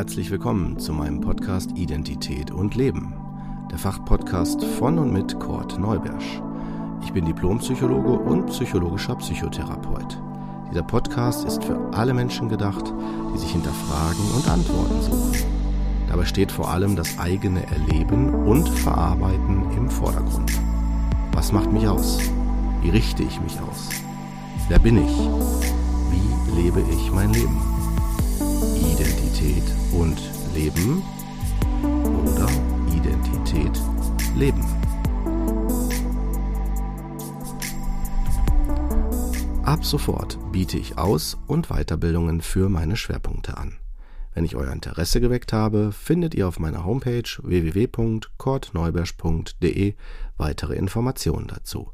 Herzlich willkommen zu meinem Podcast Identität und Leben, der Fachpodcast von und mit Kurt Neubersch. Ich bin Diplompsychologe und psychologischer Psychotherapeut. Dieser Podcast ist für alle Menschen gedacht, die sich hinterfragen und Antworten suchen. Dabei steht vor allem das eigene Erleben und Verarbeiten im Vordergrund. Was macht mich aus? Wie richte ich mich aus? Wer bin ich? Wie lebe ich mein Leben? Identität und Leben oder Identität Leben. Ab sofort biete ich Aus- und Weiterbildungen für meine Schwerpunkte an. Wenn ich euer Interesse geweckt habe, findet ihr auf meiner Homepage www.kortneubersch.de weitere Informationen dazu.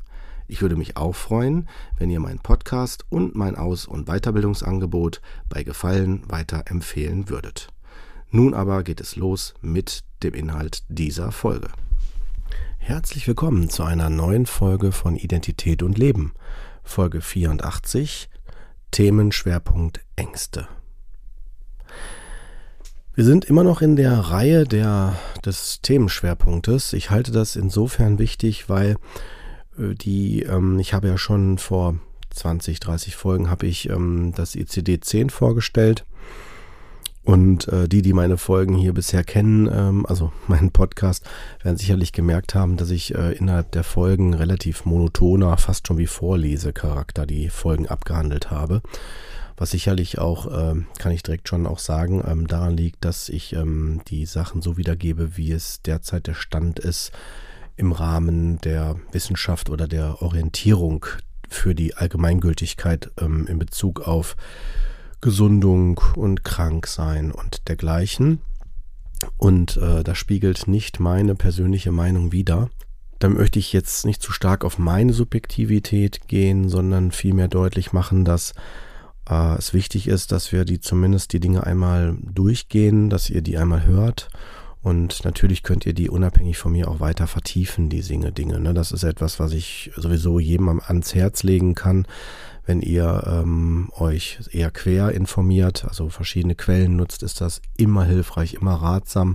Ich würde mich auch freuen, wenn ihr meinen Podcast und mein Aus- und Weiterbildungsangebot bei Gefallen weiterempfehlen würdet. Nun aber geht es los mit dem Inhalt dieser Folge. Herzlich willkommen zu einer neuen Folge von Identität und Leben, Folge 84, Themenschwerpunkt Ängste. Wir sind immer noch in der Reihe der, des Themenschwerpunktes. Ich halte das insofern wichtig, weil die, ähm, ich habe ja schon vor 20, 30 Folgen habe ich ähm, das ICD-10 vorgestellt. Und äh, die, die meine Folgen hier bisher kennen, ähm, also meinen Podcast, werden sicherlich gemerkt haben, dass ich äh, innerhalb der Folgen relativ monotoner, fast schon wie Vorlesecharakter die Folgen abgehandelt habe. Was sicherlich auch, äh, kann ich direkt schon auch sagen, ähm, daran liegt, dass ich ähm, die Sachen so wiedergebe, wie es derzeit der Stand ist, im Rahmen der Wissenschaft oder der Orientierung für die Allgemeingültigkeit ähm, in Bezug auf Gesundung und Kranksein und dergleichen. Und äh, das spiegelt nicht meine persönliche Meinung wider. Da möchte ich jetzt nicht zu stark auf meine Subjektivität gehen, sondern vielmehr deutlich machen, dass äh, es wichtig ist, dass wir die zumindest die Dinge einmal durchgehen, dass ihr die einmal hört und natürlich könnt ihr die unabhängig von mir auch weiter vertiefen, die Singe Dinge. Ne? Das ist etwas, was ich sowieso jedem ans Herz legen kann, wenn ihr ähm, euch eher quer informiert, also verschiedene Quellen nutzt, ist das immer hilfreich, immer ratsam.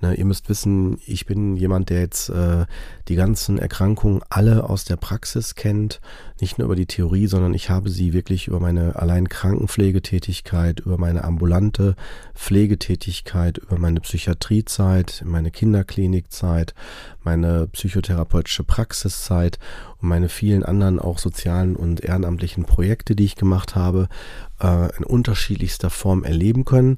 Ne, ihr müsst wissen, ich bin jemand, der jetzt äh, die ganzen Erkrankungen alle aus der Praxis kennt, nicht nur über die Theorie, sondern ich habe sie wirklich über meine allein Krankenpflegetätigkeit, über meine ambulante Pflegetätigkeit, über meine Psychiatriezeit, meine Kinderklinikzeit, meine psychotherapeutische Praxiszeit und meine vielen anderen auch sozialen und ehrenamtlichen Projekte, die ich gemacht habe, äh, in unterschiedlichster Form erleben können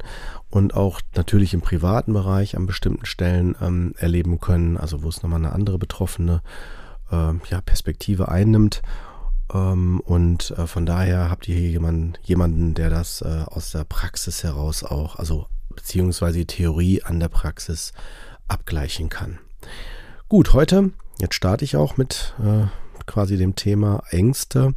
und auch natürlich im privaten Bereich an bestimmten Stellen ähm, erleben können, also wo es nochmal eine andere betroffene äh, ja, Perspektive einnimmt. Ähm, und äh, von daher habt ihr hier jemanden, jemanden der das äh, aus der Praxis heraus auch, also beziehungsweise die Theorie an der Praxis abgleichen kann. Gut, heute, jetzt starte ich auch mit äh, quasi dem Thema Ängste.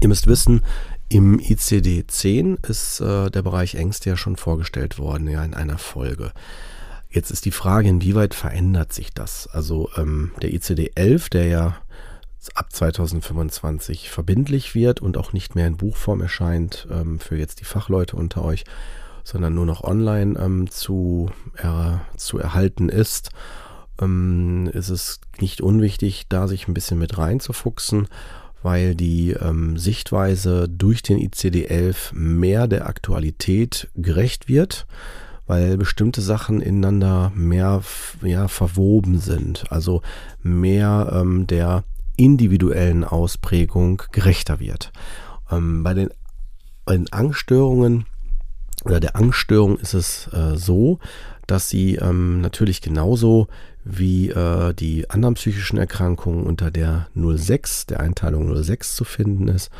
Ihr müsst wissen, im ICD-10 ist äh, der Bereich Ängste ja schon vorgestellt worden, ja, in einer Folge. Jetzt ist die Frage, inwieweit verändert sich das? Also ähm, der ICD-11, der ja ab 2025 verbindlich wird und auch nicht mehr in Buchform erscheint ähm, für jetzt die Fachleute unter euch, sondern nur noch online ähm, zu, äh, zu erhalten ist, ähm, ist es nicht unwichtig, da sich ein bisschen mit reinzufuchsen weil die ähm, Sichtweise durch den ICD-11 mehr der Aktualität gerecht wird, weil bestimmte Sachen ineinander mehr ja, verwoben sind, also mehr ähm, der individuellen Ausprägung gerechter wird. Ähm, bei, den, bei den Angststörungen oder der Angststörung ist es äh, so, dass sie ähm, natürlich genauso wie äh, die anderen psychischen Erkrankungen unter der 06, der Einteilung 06 zu finden ist.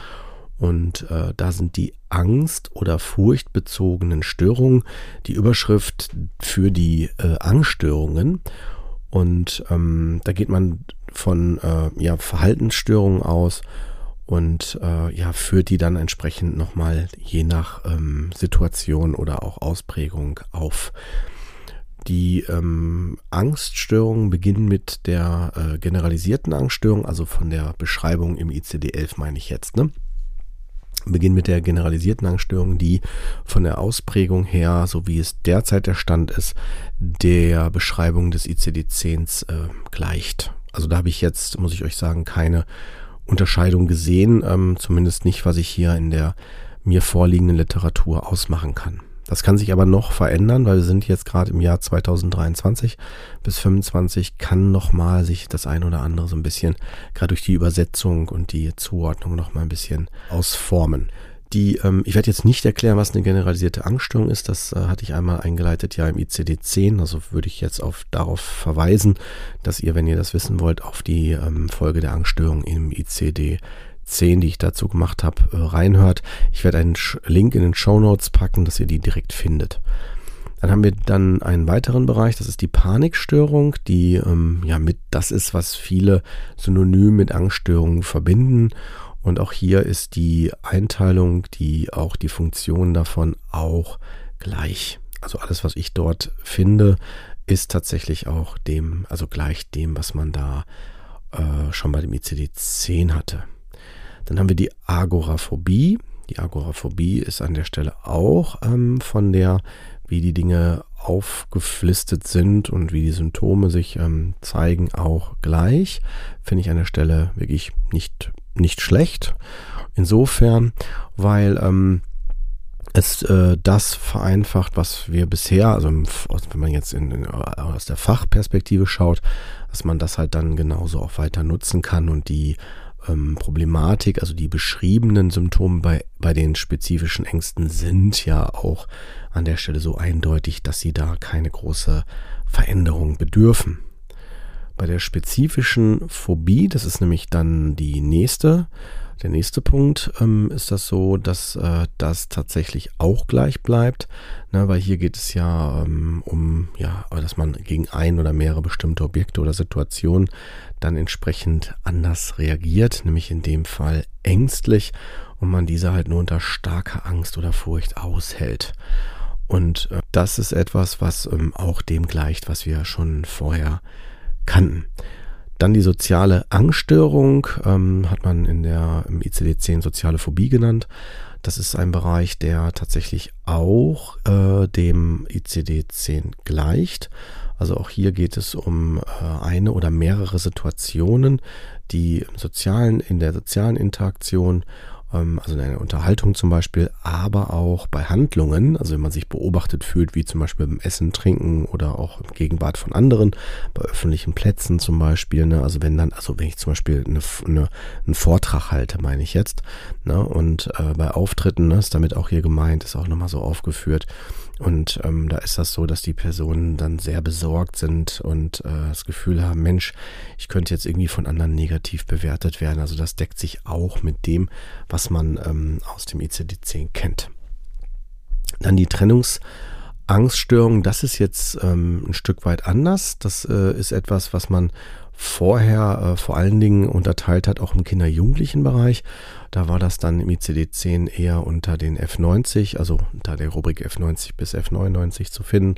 Und äh, da sind die Angst- oder furchtbezogenen Störungen die Überschrift für die äh, Angststörungen. Und ähm, da geht man von äh, ja, Verhaltensstörungen aus und äh, ja, führt die dann entsprechend nochmal je nach ähm, Situation oder auch Ausprägung auf. Die ähm, Angststörungen beginnen mit der äh, generalisierten Angststörung, also von der Beschreibung im ICD-11 meine ich jetzt. Ne? beginnen mit der generalisierten Angststörung, die von der Ausprägung her, so wie es derzeit der Stand ist, der Beschreibung des ICD-10s äh, gleicht. Also da habe ich jetzt, muss ich euch sagen, keine Unterscheidung gesehen, ähm, zumindest nicht, was ich hier in der mir vorliegenden Literatur ausmachen kann. Das kann sich aber noch verändern, weil wir sind jetzt gerade im Jahr 2023 bis 2025 kann nochmal sich das ein oder andere so ein bisschen, gerade durch die Übersetzung und die Zuordnung nochmal ein bisschen ausformen. Die, ähm, ich werde jetzt nicht erklären, was eine generalisierte Angststörung ist. Das äh, hatte ich einmal eingeleitet ja im ICD-10. Also würde ich jetzt auf, darauf verweisen, dass ihr, wenn ihr das wissen wollt, auf die ähm, Folge der Angststörung im ICD 10, die ich dazu gemacht habe, äh, reinhört. Ich werde einen Link in den Show Notes packen, dass ihr die direkt findet. Dann haben wir dann einen weiteren Bereich, das ist die Panikstörung, die ähm, ja mit das ist, was viele synonym mit Angststörungen verbinden. Und auch hier ist die Einteilung, die auch die Funktion davon auch gleich. Also alles, was ich dort finde, ist tatsächlich auch dem, also gleich dem, was man da äh, schon bei dem ICD-10 hatte. Dann haben wir die Agoraphobie. Die Agoraphobie ist an der Stelle auch ähm, von der, wie die Dinge aufgeflistet sind und wie die Symptome sich ähm, zeigen, auch gleich. Finde ich an der Stelle wirklich nicht, nicht schlecht. Insofern, weil ähm, es äh, das vereinfacht, was wir bisher, also wenn man jetzt in, in, aus der Fachperspektive schaut, dass man das halt dann genauso auch weiter nutzen kann und die ähm, Problematik, also die beschriebenen Symptome bei, bei den spezifischen Ängsten sind ja auch an der Stelle so eindeutig, dass sie da keine große Veränderung bedürfen. Bei der spezifischen Phobie, das ist nämlich dann die nächste, der nächste Punkt ähm, ist das so, dass äh, das tatsächlich auch gleich bleibt, ne, weil hier geht es ja ähm, um, ja, dass man gegen ein oder mehrere bestimmte Objekte oder Situationen dann entsprechend anders reagiert, nämlich in dem Fall ängstlich und man diese halt nur unter starker Angst oder Furcht aushält. Und äh, das ist etwas, was ähm, auch dem gleicht, was wir schon vorher kannten. Dann die soziale Angststörung, ähm, hat man in der im ICD-10 soziale Phobie genannt. Das ist ein Bereich, der tatsächlich auch äh, dem ICD-10 gleicht. Also auch hier geht es um äh, eine oder mehrere Situationen, die im sozialen, in der sozialen Interaktion also in einer Unterhaltung zum Beispiel, aber auch bei Handlungen, also wenn man sich beobachtet fühlt, wie zum Beispiel beim Essen, Trinken oder auch in Gegenwart von anderen, bei öffentlichen Plätzen zum Beispiel, ne, also wenn dann, also wenn ich zum Beispiel eine, eine, einen Vortrag halte, meine ich jetzt, ne, und äh, bei Auftritten ne, ist damit auch hier gemeint, ist auch nochmal so aufgeführt, und ähm, da ist das so, dass die Personen dann sehr besorgt sind und äh, das Gefühl haben, Mensch, ich könnte jetzt irgendwie von anderen negativ bewertet werden. Also das deckt sich auch mit dem, was man ähm, aus dem ICD-10 kennt. Dann die Trennungsangststörung, das ist jetzt ähm, ein Stück weit anders. Das äh, ist etwas, was man vorher äh, vor allen Dingen unterteilt hat, auch im Kinder-Jugendlichen-Bereich. Da war das dann im ICD-10 eher unter den F90, also unter der Rubrik F90 bis F99 zu finden.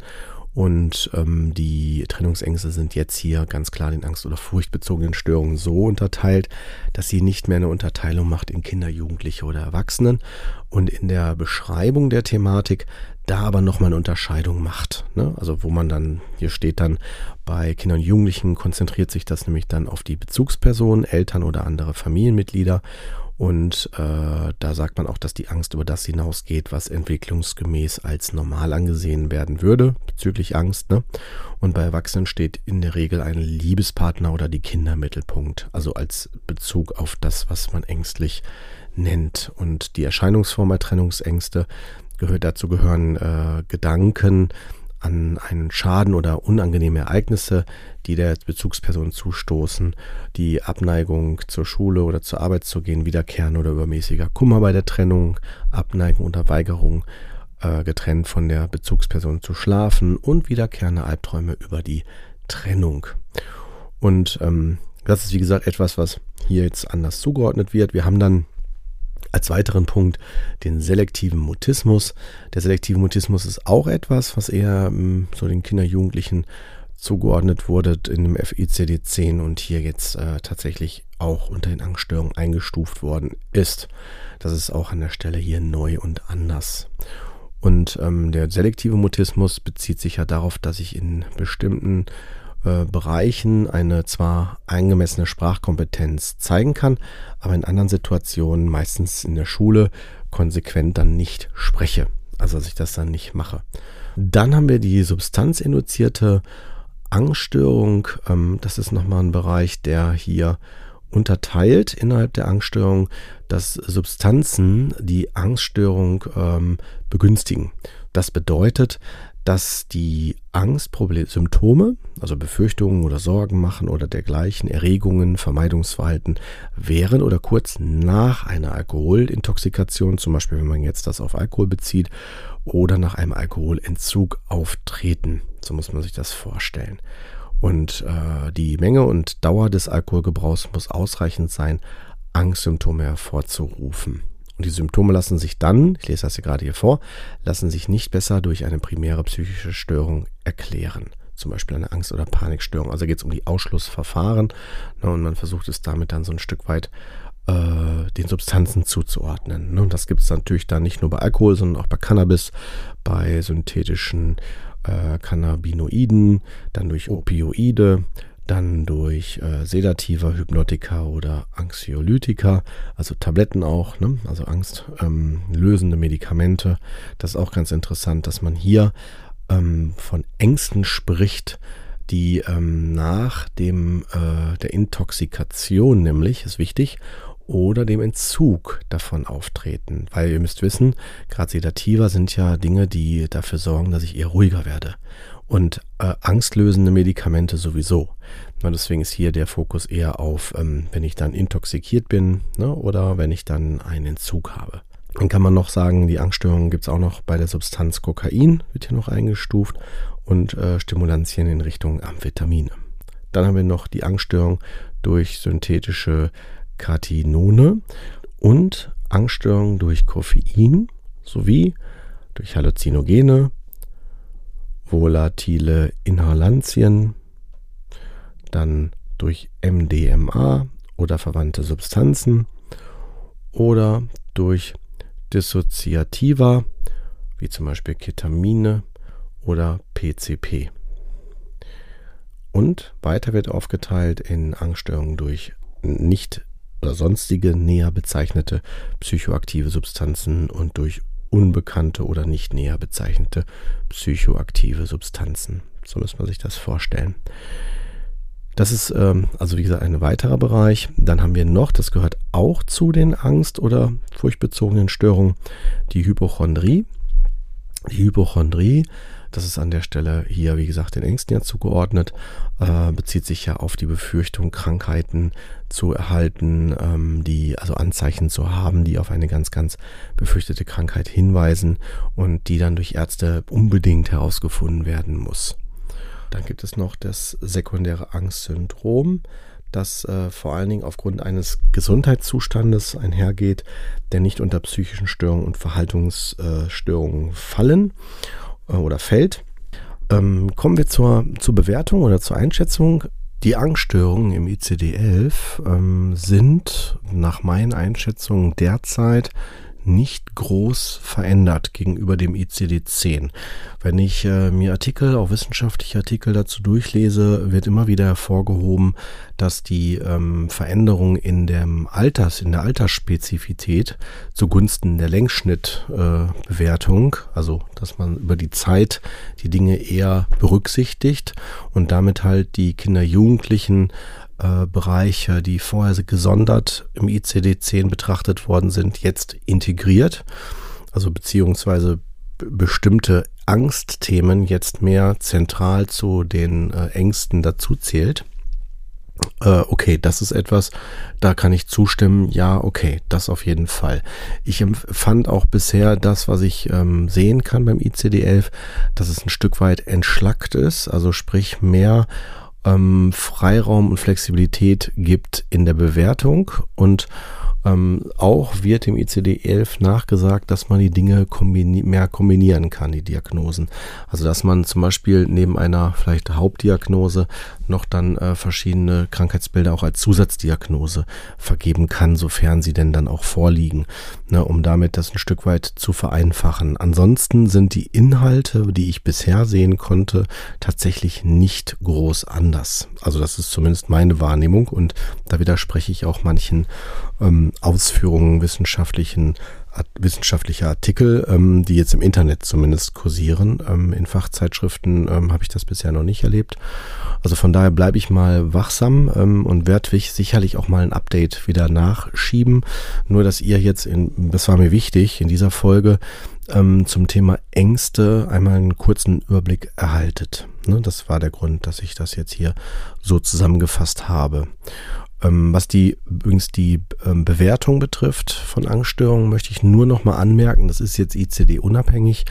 Und ähm, die Trennungsängste sind jetzt hier ganz klar den angst- oder furchtbezogenen Störungen so unterteilt, dass sie nicht mehr eine Unterteilung macht in Kinder, Jugendliche oder Erwachsenen. Und in der Beschreibung der Thematik da aber nochmal eine Unterscheidung macht. Ne? Also wo man dann, hier steht dann, bei Kindern und Jugendlichen konzentriert sich das nämlich dann auf die Bezugspersonen, Eltern oder andere Familienmitglieder. Und äh, da sagt man auch, dass die Angst über das hinausgeht, was entwicklungsgemäß als normal angesehen werden würde, bezüglich Angst. Ne? Und bei Erwachsenen steht in der Regel ein Liebespartner oder die Kinder im Mittelpunkt, also als Bezug auf das, was man ängstlich nennt. Und die Erscheinungsform bei Trennungsängste gehört dazu gehören äh, Gedanken an einen Schaden oder unangenehme Ereignisse, die der Bezugsperson zustoßen, die Abneigung zur Schule oder zur Arbeit zu gehen, wiederkehren oder übermäßiger Kummer bei der Trennung, Abneigung oder Weigerung, äh, getrennt von der Bezugsperson zu schlafen und wiederkehrende Albträume über die Trennung. Und ähm, das ist wie gesagt etwas, was hier jetzt anders zugeordnet wird. Wir haben dann als weiteren Punkt den selektiven Mutismus. Der selektive Mutismus ist auch etwas, was eher hm, so den Kinder, Jugendlichen zugeordnet wurde in dem FICD-10 und hier jetzt äh, tatsächlich auch unter den Angststörungen eingestuft worden ist. Das ist auch an der Stelle hier neu und anders. Und ähm, der selektive Mutismus bezieht sich ja darauf, dass ich in bestimmten äh, Bereichen eine zwar eingemessene Sprachkompetenz zeigen kann, aber in anderen Situationen, meistens in der Schule, konsequent dann nicht spreche. Also dass ich das dann nicht mache. Dann haben wir die substanzinduzierte Angststörung. Ähm, das ist nochmal ein Bereich, der hier unterteilt innerhalb der Angststörung, dass Substanzen die Angststörung ähm, begünstigen. Das bedeutet, dass die Angstsymptome, also Befürchtungen oder Sorgen machen oder dergleichen, Erregungen, Vermeidungsverhalten während oder kurz nach einer Alkoholintoxikation, zum Beispiel wenn man jetzt das auf Alkohol bezieht, oder nach einem Alkoholentzug auftreten. So muss man sich das vorstellen. Und äh, die Menge und Dauer des Alkoholgebrauchs muss ausreichend sein, Angstsymptome hervorzurufen. Und die Symptome lassen sich dann, ich lese das hier gerade hier vor, lassen sich nicht besser durch eine primäre psychische Störung erklären. Zum Beispiel eine Angst- oder Panikstörung. Also geht es um die Ausschlussverfahren. Ne, und man versucht es damit dann so ein Stück weit äh, den Substanzen zuzuordnen. Ne? Und das gibt es natürlich dann nicht nur bei Alkohol, sondern auch bei Cannabis, bei synthetischen äh, Cannabinoiden, dann durch Opioide, dann durch äh, Sedativa, Hypnotika oder Anxiolytika, also Tabletten auch, ne? also angstlösende ähm, Medikamente. Das ist auch ganz interessant, dass man hier ähm, von Ängsten spricht, die ähm, nach dem äh, der Intoxikation nämlich, ist wichtig, oder dem Entzug davon auftreten. Weil ihr müsst wissen, gerade Sedativa sind ja Dinge, die dafür sorgen, dass ich eher ruhiger werde und äh, angstlösende Medikamente sowieso. Na, deswegen ist hier der Fokus eher auf, ähm, wenn ich dann intoxikiert bin ne, oder wenn ich dann einen Entzug habe. Dann kann man noch sagen, die Angststörungen gibt es auch noch bei der Substanz Kokain, wird hier noch eingestuft, und äh, Stimulantien in Richtung Amphetamine. Dann haben wir noch die Angststörung durch synthetische Katinone und Angststörungen durch Koffein sowie durch Halluzinogene, volatile Inhalantien, dann durch MDMA oder verwandte Substanzen oder durch Dissoziativa, wie zum Beispiel Ketamine oder PCP. Und weiter wird aufgeteilt in Angststörungen durch nicht oder sonstige näher bezeichnete psychoaktive Substanzen und durch unbekannte oder nicht näher bezeichnete psychoaktive Substanzen. So muss man sich das vorstellen. Das ist ähm, also wie gesagt ein weiterer Bereich. Dann haben wir noch, das gehört auch zu den Angst- oder furchtbezogenen Störungen, die Hypochondrie. Die Hypochondrie das ist an der Stelle hier, wie gesagt, den Ängsten ja zugeordnet, äh, bezieht sich ja auf die Befürchtung, Krankheiten zu erhalten, ähm, die, also Anzeichen zu haben, die auf eine ganz, ganz befürchtete Krankheit hinweisen und die dann durch Ärzte unbedingt herausgefunden werden muss. Dann gibt es noch das sekundäre Angstsyndrom, das äh, vor allen Dingen aufgrund eines Gesundheitszustandes einhergeht, der nicht unter psychischen Störungen und Verhaltungsstörungen fallen äh, oder fällt. Ähm, kommen wir zur, zur Bewertung oder zur Einschätzung. Die Angststörungen im ICD-11 ähm, sind nach meinen Einschätzungen derzeit nicht groß verändert gegenüber dem ICD-10. Wenn ich äh, mir Artikel, auch wissenschaftliche Artikel dazu durchlese, wird immer wieder hervorgehoben, dass die ähm, Veränderung in dem Alters, in der Altersspezifität zugunsten der Längsschnittbewertung, äh, also dass man über die Zeit die Dinge eher berücksichtigt und damit halt die Kinder, Jugendlichen äh, Bereiche, die vorher gesondert im ICD-10 betrachtet worden sind, jetzt integriert. Also beziehungsweise bestimmte Angstthemen jetzt mehr zentral zu den äh, Ängsten dazu zählt. Äh, okay, das ist etwas, da kann ich zustimmen. Ja, okay, das auf jeden Fall. Ich empfand auch bisher das, was ich ähm, sehen kann beim ICD-11, dass es ein Stück weit entschlackt ist, also sprich mehr ähm, Freiraum und Flexibilität gibt in der Bewertung und Ähm, auch wird im ICD-11 nachgesagt, dass man die Dinge kombini mehr kombinieren kann, die Diagnosen. Also dass man zum Beispiel neben einer vielleicht Hauptdiagnose noch dann äh, verschiedene Krankheitsbilder auch als Zusatzdiagnose vergeben kann, sofern sie denn dann auch vorliegen, ne, um damit das ein Stück weit zu vereinfachen. Ansonsten sind die Inhalte, die ich bisher sehen konnte, tatsächlich nicht groß anders. Also das ist zumindest meine Wahrnehmung und da widerspreche ich auch manchen ähm, Ausführungen wissenschaftlichen wissenschaftliche Artikel, ähm, die jetzt im Internet zumindest kursieren. Ähm, in Fachzeitschriften ähm, habe ich das bisher noch nicht erlebt. Also von daher bleibe ich mal wachsam ähm, und werde sicherlich auch mal ein Update wieder nachschieben. Nur, dass ihr jetzt, in, das war mir wichtig, in dieser Folge ähm, zum Thema Ängste einmal einen kurzen Überblick erhaltet. Ne, das war der Grund, dass ich das jetzt hier so zusammengefasst habe. Ähm, was die übrigens die ähm, Bewertung betrifft von Angststörungen, möchte ich nur noch mal anmerken, das ist jetzt ICD unabhängig,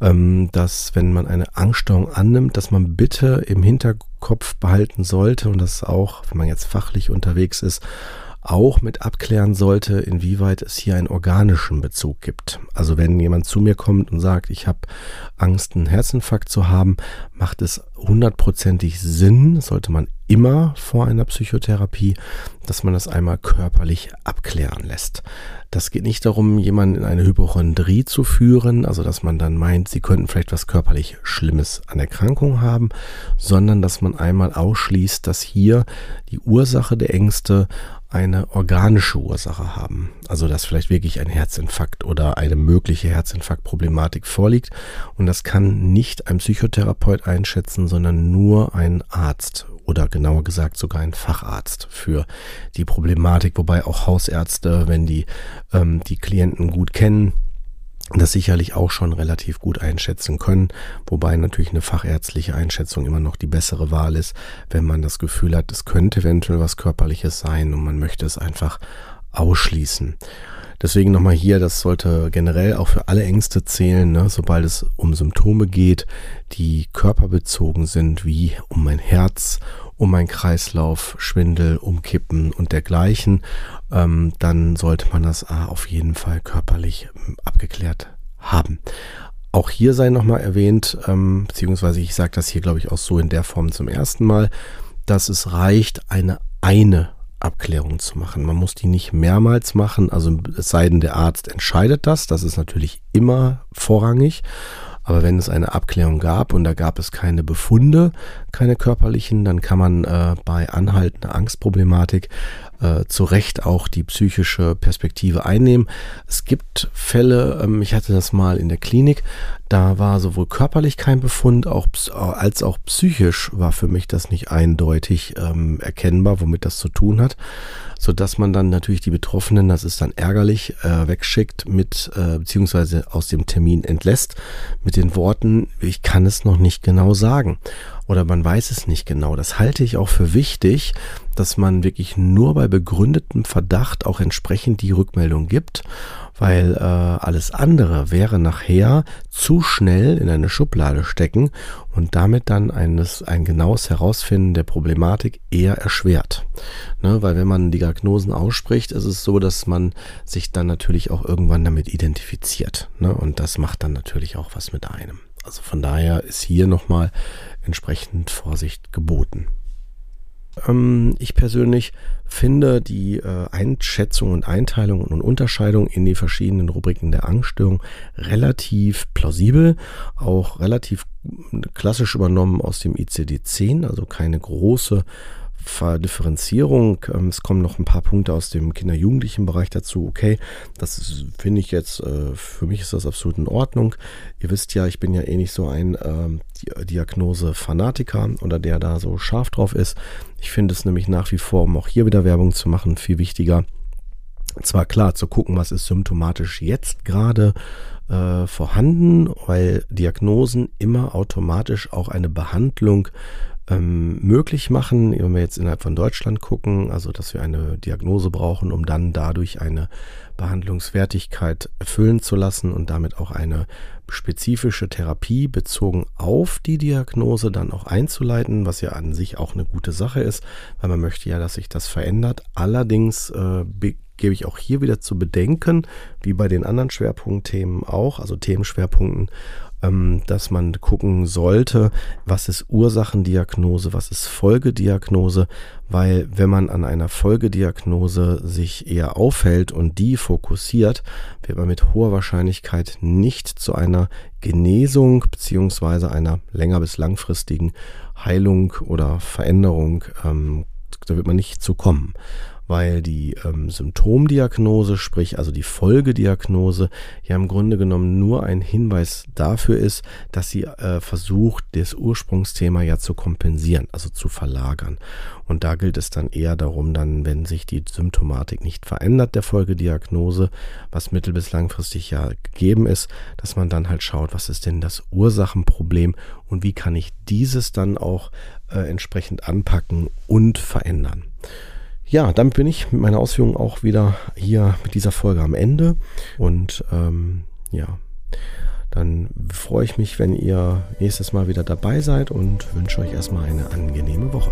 ähm, dass wenn man eine Angststörung annimmt, dass man bitte im Hinterkopf behalten sollte und das auch, wenn man jetzt fachlich unterwegs ist, auch mit abklären sollte, inwieweit es hier einen organischen Bezug gibt. Also wenn jemand zu mir kommt und sagt, ich habe Angst, einen Herzinfarkt zu haben, macht es hundertprozentig Sinn, sollte man immer vor einer Psychotherapie, dass man das einmal körperlich abklären lässt. Das geht nicht darum, jemanden in eine Hypochondrie zu führen, also dass man dann meint, sie könnten vielleicht was körperlich Schlimmes an Erkrankung haben, sondern dass man einmal ausschließt, dass hier die Ursache der Ängste eine organische Ursache haben. Also dass vielleicht wirklich ein Herzinfarkt oder eine mögliche Herzinfarktproblematik vorliegt. Und das kann nicht ein Psychotherapeut einschätzen, sondern nur ein Arzt oder genauer gesagt sogar ein Facharzt für die Problematik, wobei auch Hausärzte, wenn die ähm, die Klienten gut kennen, das sicherlich auch schon relativ gut einschätzen können, wobei natürlich eine fachärztliche Einschätzung immer noch die bessere Wahl ist, wenn man das Gefühl hat, es könnte eventuell was körperliches sein und man möchte es einfach ausschließen. Deswegen nochmal hier, das sollte generell auch für alle Ängste zählen, ne? sobald es um Symptome geht, die körperbezogen sind, wie um mein Herz, um mein Kreislauf, Schwindel, Umkippen und dergleichen, ähm, dann sollte man das äh, auf jeden Fall körperlich ähm, abgeklärt haben. Auch hier sei nochmal erwähnt, ähm, beziehungsweise ich sage das hier, glaube ich, auch so in der Form zum ersten Mal, dass es reicht, eine eine Abklärung zu machen. Man muss die nicht mehrmals machen, also es sei denn, der Arzt entscheidet das, das ist natürlich immer vorrangig. Aber wenn es eine Abklärung gab und da gab es keine Befunde, keine körperlichen, dann kann man äh, bei anhaltender Angstproblematik äh, zu Recht auch die psychische Perspektive einnehmen. Es gibt Fälle, ähm, ich hatte das mal in der Klinik, da war sowohl körperlich kein Befund, auch, als auch psychisch war für mich das nicht eindeutig ähm, erkennbar, womit das zu tun hat so dass man dann natürlich die Betroffenen, das ist dann ärgerlich, äh, wegschickt mit, äh, beziehungsweise aus dem Termin entlässt mit den Worten, ich kann es noch nicht genau sagen oder man weiß es nicht genau. Das halte ich auch für wichtig, dass man wirklich nur bei begründetem Verdacht auch entsprechend die Rückmeldung gibt weil äh, alles andere wäre nachher zu schnell in eine Schublade stecken und damit dann eines, ein genaues Herausfinden der Problematik eher erschwert. Ne, weil wenn man Diagnosen ausspricht, ist es so, dass man sich dann natürlich auch irgendwann damit identifiziert. Ne, und das macht dann natürlich auch was mit einem. Also von daher ist hier nochmal entsprechend Vorsicht geboten. Ähm, ich persönlich finde die äh, Einschätzung und Einteilung und Unterscheidung in die verschiedenen Rubriken der Angststörung relativ plausibel, auch relativ klassisch übernommen aus dem ICD-10, also keine große Differenzierung. Ähm, es kommen noch ein paar Punkte aus dem Kinder-Jugendlichen Bereich dazu. Okay, das finde ich jetzt, äh, für mich ist das absolut in Ordnung. Ihr wisst ja, ich bin ja eh nicht so ein ähm, Diagnose-Fanatiker oder der da so scharf drauf ist. Ich finde es nämlich nach wie vor, um auch hier wieder Werbung zu machen, viel wichtiger. Zwar klar zu gucken, was ist symptomatisch jetzt gerade äh, vorhanden, weil Diagnosen immer automatisch auch eine Behandlung ähm, möglich machen, wenn wir jetzt innerhalb von Deutschland gucken, also dass wir eine Diagnose brauchen, um dann dadurch eine Behandlungswertigkeit erfüllen zu lassen und damit auch eine spezifische Therapie bezogen auf die Diagnose dann auch einzuleiten, was ja an sich auch eine gute Sache ist, weil man möchte ja, dass sich das verändert. Allerdings äh, gebe ich auch hier wieder zu bedenken, wie bei den anderen Schwerpunktthemen auch, also Themenschwerpunkten, dass man gucken sollte, was ist Ursachendiagnose, was ist Folgediagnose, weil wenn man an einer Folgediagnose sich eher aufhält und die fokussiert, wird man mit hoher Wahrscheinlichkeit nicht zu einer Genesung beziehungsweise einer länger bis langfristigen Heilung oder Veränderung, ähm, da wird man nicht zu kommen weil die ähm, Symptomdiagnose, sprich also die Folgediagnose, ja im Grunde genommen nur ein Hinweis dafür ist, dass sie äh, versucht, das Ursprungsthema ja zu kompensieren, also zu verlagern. Und da gilt es dann eher darum, dann, wenn sich die Symptomatik nicht verändert, der Folgediagnose, was mittel- bis langfristig ja gegeben ist, dass man dann halt schaut, was ist denn das Ursachenproblem und wie kann ich dieses dann auch äh, entsprechend anpacken und verändern. Ja, damit bin ich mit meiner Ausführung auch wieder hier mit dieser Folge am Ende. Und ähm, ja, dann freue ich mich, wenn ihr nächstes Mal wieder dabei seid und wünsche euch erstmal eine angenehme Woche.